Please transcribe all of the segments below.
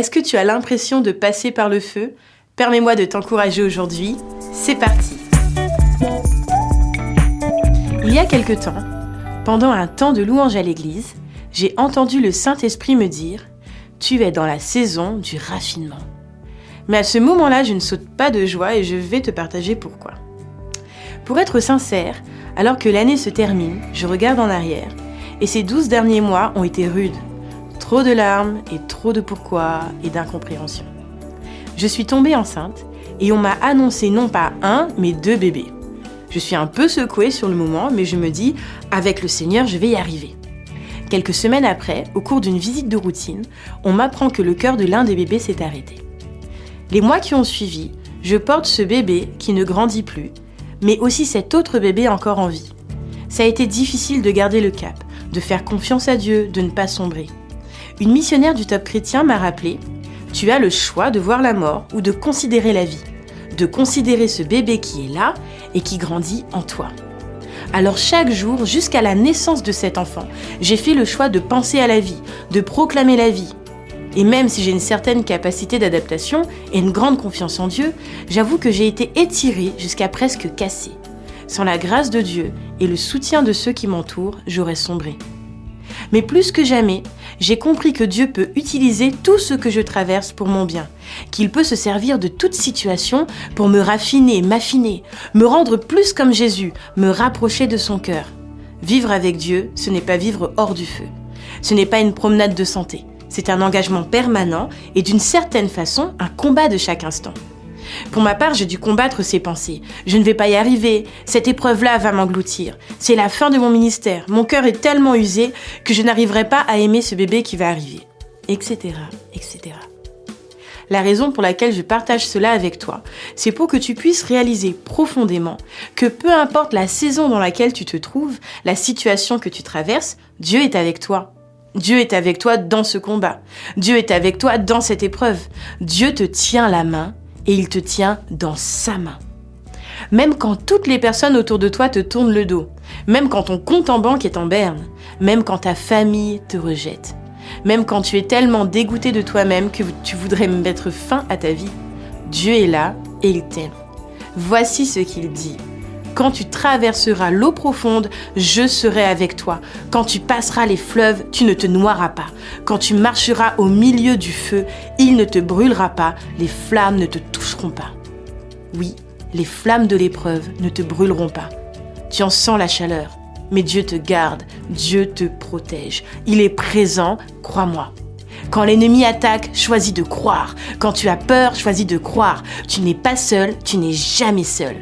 Est-ce que tu as l'impression de passer par le feu? Permets-moi de t'encourager aujourd'hui. C'est parti Il y a quelque temps, pendant un temps de louange à l'église, j'ai entendu le Saint-Esprit me dire Tu es dans la saison du raffinement. Mais à ce moment-là, je ne saute pas de joie et je vais te partager pourquoi. Pour être sincère, alors que l'année se termine, je regarde en arrière et ces douze derniers mois ont été rudes. Trop de larmes et trop de pourquoi et d'incompréhension. Je suis tombée enceinte et on m'a annoncé non pas un, mais deux bébés. Je suis un peu secouée sur le moment, mais je me dis, avec le Seigneur, je vais y arriver. Quelques semaines après, au cours d'une visite de routine, on m'apprend que le cœur de l'un des bébés s'est arrêté. Les mois qui ont suivi, je porte ce bébé qui ne grandit plus, mais aussi cet autre bébé encore en vie. Ça a été difficile de garder le cap, de faire confiance à Dieu, de ne pas sombrer. Une missionnaire du top chrétien m'a rappelé Tu as le choix de voir la mort ou de considérer la vie, de considérer ce bébé qui est là et qui grandit en toi. Alors chaque jour, jusqu'à la naissance de cet enfant, j'ai fait le choix de penser à la vie, de proclamer la vie. Et même si j'ai une certaine capacité d'adaptation et une grande confiance en Dieu, j'avoue que j'ai été étirée jusqu'à presque cassée. Sans la grâce de Dieu et le soutien de ceux qui m'entourent, j'aurais sombré. Mais plus que jamais, j'ai compris que Dieu peut utiliser tout ce que je traverse pour mon bien, qu'il peut se servir de toute situation pour me raffiner, m'affiner, me rendre plus comme Jésus, me rapprocher de son cœur. Vivre avec Dieu, ce n'est pas vivre hors du feu. Ce n'est pas une promenade de santé. C'est un engagement permanent et d'une certaine façon un combat de chaque instant. Pour ma part, j'ai dû combattre ces pensées. Je ne vais pas y arriver. Cette épreuve-là va m'engloutir. C'est la fin de mon ministère. Mon cœur est tellement usé que je n'arriverai pas à aimer ce bébé qui va arriver. Etc. etc. La raison pour laquelle je partage cela avec toi, c'est pour que tu puisses réaliser profondément que peu importe la saison dans laquelle tu te trouves, la situation que tu traverses, Dieu est avec toi. Dieu est avec toi dans ce combat. Dieu est avec toi dans cette épreuve. Dieu te tient la main et il te tient dans sa main. Même quand toutes les personnes autour de toi te tournent le dos, même quand ton compte en banque est en berne, même quand ta famille te rejette, même quand tu es tellement dégoûté de toi-même que tu voudrais mettre fin à ta vie, Dieu est là et il t'aime. Voici ce qu'il dit. Quand tu traverseras l'eau profonde, je serai avec toi. Quand tu passeras les fleuves, tu ne te noieras pas. Quand tu marcheras au milieu du feu, il ne te brûlera pas, les flammes ne te toucheront pas. Oui, les flammes de l'épreuve ne te brûleront pas. Tu en sens la chaleur, mais Dieu te garde, Dieu te protège. Il est présent, crois-moi. Quand l'ennemi attaque, choisis de croire. Quand tu as peur, choisis de croire. Tu n'es pas seul, tu n'es jamais seul.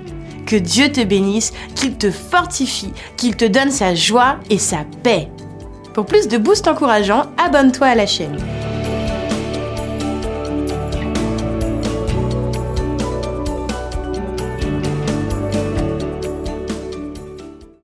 Que Dieu te bénisse, qu'il te fortifie, qu'il te donne sa joie et sa paix. Pour plus de boosts encourageants, abonne-toi à la chaîne.